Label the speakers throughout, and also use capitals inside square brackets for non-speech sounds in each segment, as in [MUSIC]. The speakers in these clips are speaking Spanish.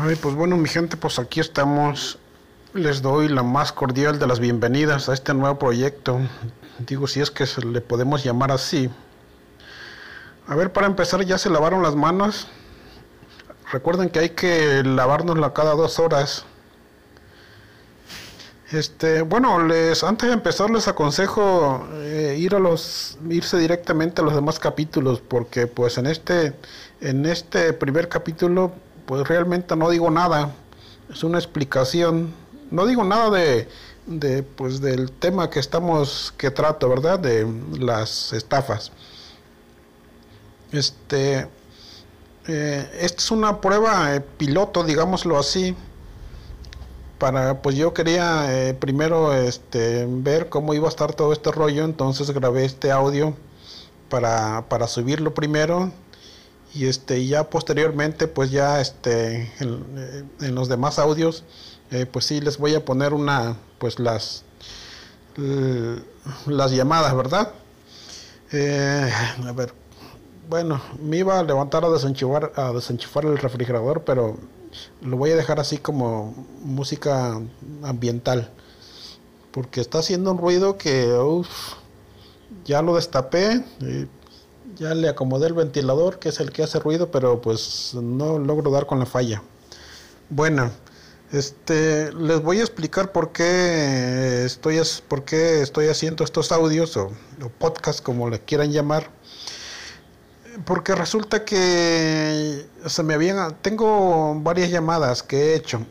Speaker 1: Ay, pues bueno, mi gente, pues aquí estamos. Les doy la más cordial de las bienvenidas a este nuevo proyecto. Digo, si es que se le podemos llamar así. A ver, para empezar, ya se lavaron las manos. Recuerden que hay que lavárnosla cada dos horas. Este, bueno, les antes de empezar les aconsejo eh, ir a los irse directamente a los demás capítulos porque pues en este en este primer capítulo pues realmente no digo nada. Es una explicación. No digo nada de de pues del tema que estamos que trato, ¿verdad? De las estafas. Este eh, esta es una prueba eh, piloto, digámoslo así para pues yo quería eh, primero este ver cómo iba a estar todo este rollo entonces grabé este audio para, para subirlo primero y este ya posteriormente pues ya este en, eh, los demás audios eh, pues sí les voy a poner una pues las las llamadas verdad a ver bueno me iba a levantar a desenchufar a desenchufar el refrigerador pero lo voy a dejar así como música ambiental. Porque está haciendo un ruido que ya lo destapé, ya le acomodé el ventilador, que es el que hace ruido, pero pues no logro dar con la falla. Bueno, este, les voy a explicar por qué estoy, por qué estoy haciendo estos audios o, o podcast, como le quieran llamar porque resulta que se me habían tengo varias llamadas que he hecho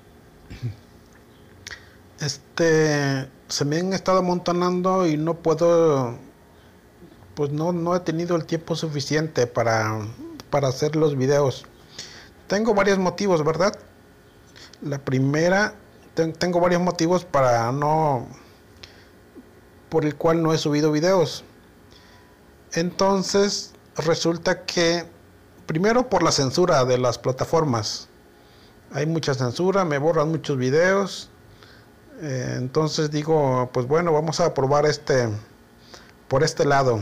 Speaker 1: este se me han estado amontonando y no puedo pues no, no he tenido el tiempo suficiente para para hacer los videos. Tengo varios motivos verdad la primera tengo varios motivos para no por el cual no he subido videos. Entonces resulta que, primero por la censura de las plataformas, hay mucha censura, me borran muchos videos, eh, entonces digo, pues bueno, vamos a probar este, por este lado.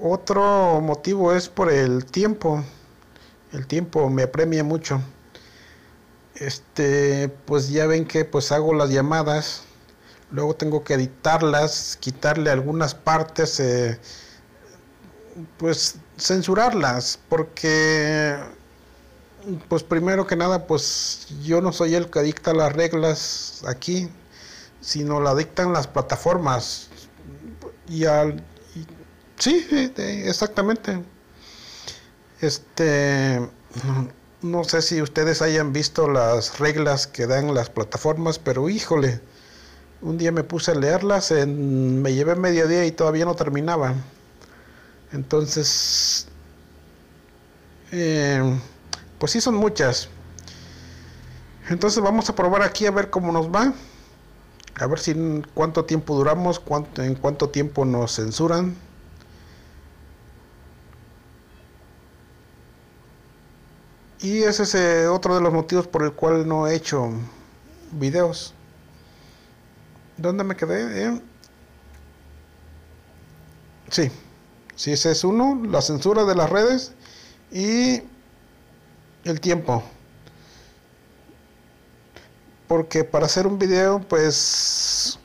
Speaker 1: Otro motivo es por el tiempo, el tiempo me apremia mucho. Este, pues ya ven que pues hago las llamadas, luego tengo que editarlas, quitarle algunas partes, eh, pues censurarlas. Porque pues primero que nada pues yo no soy el que dicta las reglas aquí sino la dictan las plataformas. Y al sí exactamente este no, sé si ustedes hayan visto las reglas que dan las plataformas pero híjole un día me puse a leerlas en, me llevé medio día y todavía no terminaba entonces, eh, pues sí son muchas. Entonces vamos a probar aquí a ver cómo nos va. A ver si cuánto tiempo duramos, en cuánto tiempo nos censuran. Y ese es eh, otro de los motivos por el cual no he hecho videos. ¿Dónde me quedé? Eh? Sí. Si ese es uno, la censura de las redes y el tiempo. Porque para hacer un video, pues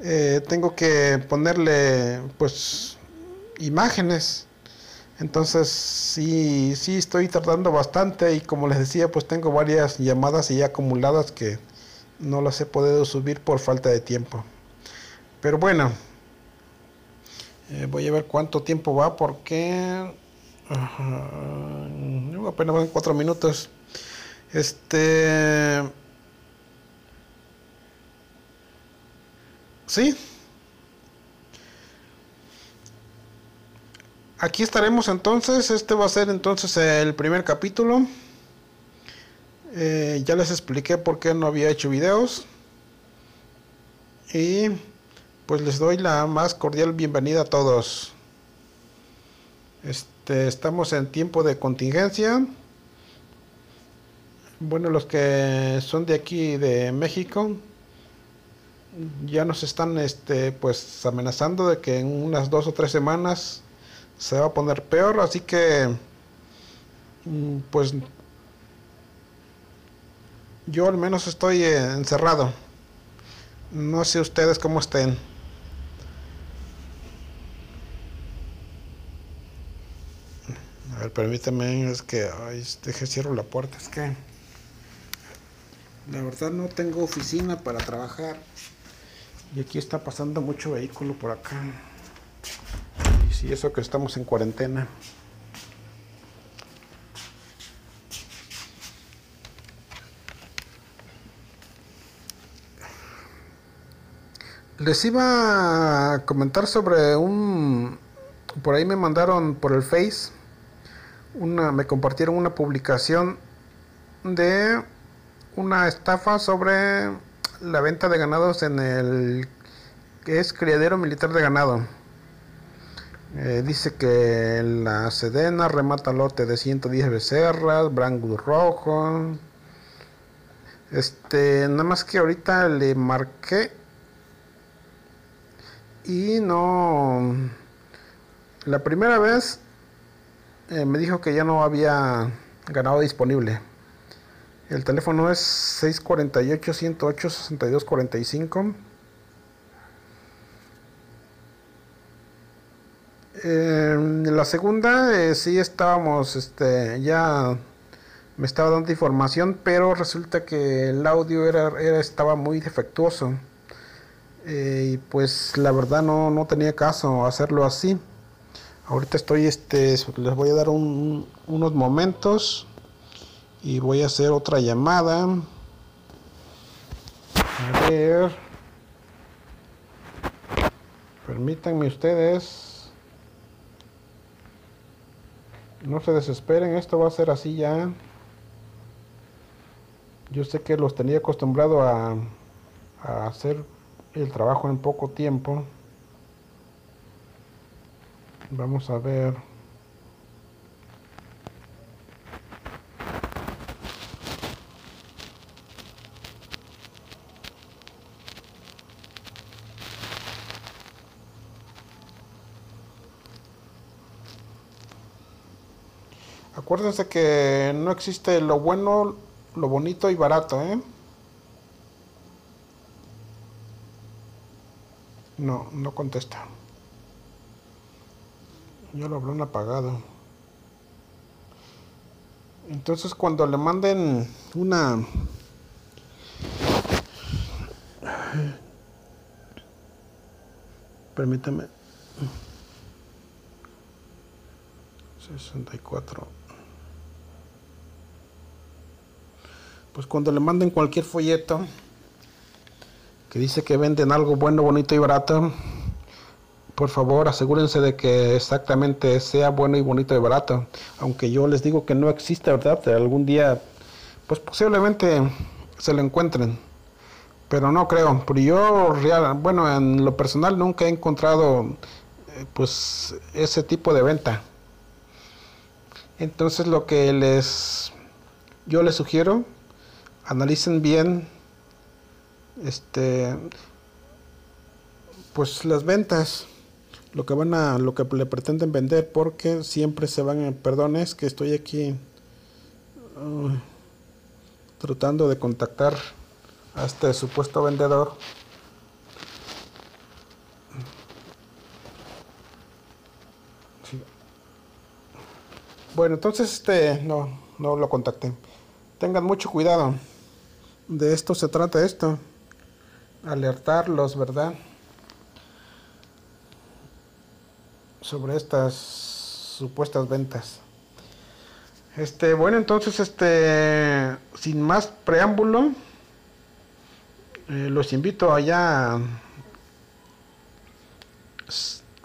Speaker 1: eh, tengo que ponerle pues imágenes. Entonces sí, sí estoy tardando bastante y como les decía, pues tengo varias llamadas ya acumuladas que no las he podido subir por falta de tiempo. Pero bueno, eh, voy a ver cuánto tiempo va porque apenas van cuatro minutos. Este. Sí. Aquí estaremos entonces. Este va a ser entonces el primer capítulo. Eh, ya les expliqué por qué no había hecho videos. Y pues les doy la más cordial bienvenida a todos. Este, estamos en tiempo de contingencia. Bueno, los que son de aquí de México ya nos están este pues amenazando de que en unas dos o tres semanas se va a poner peor, así que mm, pues Yo al menos estoy eh, encerrado. No sé ustedes cómo estén. A ver, permítame, es que, deje cierro la puerta, es que la verdad no tengo oficina para trabajar y aquí está pasando mucho vehículo por acá. Y eso que estamos en cuarentena. Les iba a comentar sobre un por ahí me mandaron por el Face una, me compartieron una publicación de una estafa sobre la venta de ganados en el que es criadero militar de ganado. Eh, dice que la Sedena remata lote de 110 becerras, brangus rojo. Este, nada más que ahorita le marqué y no. La primera vez eh, me dijo que ya no había ganado disponible. El teléfono es 648-108-6245. En la segunda eh, sí estábamos, este, ya me estaba dando información, pero resulta que el audio era, estaba muy defectuoso. Eh, y pues la verdad no, no tenía caso hacerlo así. Ahorita estoy, este, les voy a dar unos momentos y voy a hacer otra llamada. A ver. Permítanme ustedes. No se desesperen, esto va a ser así ya. Yo sé que los tenía acostumbrado a, a hacer el trabajo en poco tiempo. Vamos a ver. Acuérdense que no existe lo bueno, lo bonito y barato, ¿eh? No, no contesta. Ya lo habrán apagado. Entonces cuando le manden una... Permítame. 64. Pues cuando le manden cualquier folleto que dice que venden algo bueno, bonito y barato, por favor asegúrense de que exactamente sea bueno y bonito y barato. Aunque yo les digo que no existe, ¿verdad? Algún día, pues posiblemente se lo encuentren. Pero no creo. Pero yo, real, bueno, en lo personal nunca he encontrado eh, pues ese tipo de venta. Entonces lo que les yo les sugiero, analicen bien este pues las ventas lo que van a lo que le pretenden vender porque siempre se van a perdón es que estoy aquí uh, tratando de contactar a este supuesto vendedor. Bueno entonces este no no lo contacté. Tengan mucho cuidado de esto se trata esto alertarlos verdad sobre estas supuestas ventas. Este, bueno, entonces, este, sin más preámbulo, eh, los invito allá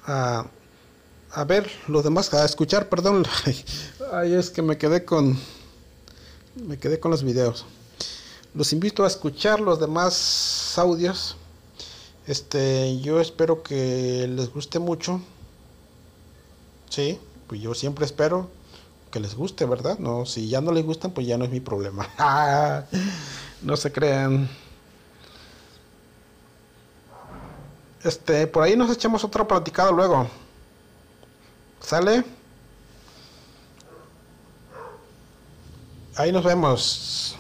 Speaker 1: a, a ver los demás, a escuchar, perdón, [LAUGHS] ay, es que me quedé con, me quedé con los videos. Los invito a escuchar los demás audios. Este, yo espero que les guste mucho. Sí, pues yo siempre espero que les guste, ¿verdad? No, si ya no les gustan, pues ya no es mi problema. [LAUGHS] no se crean. Este, por ahí nos echamos otra platicada luego. ¿Sale? Ahí nos vemos.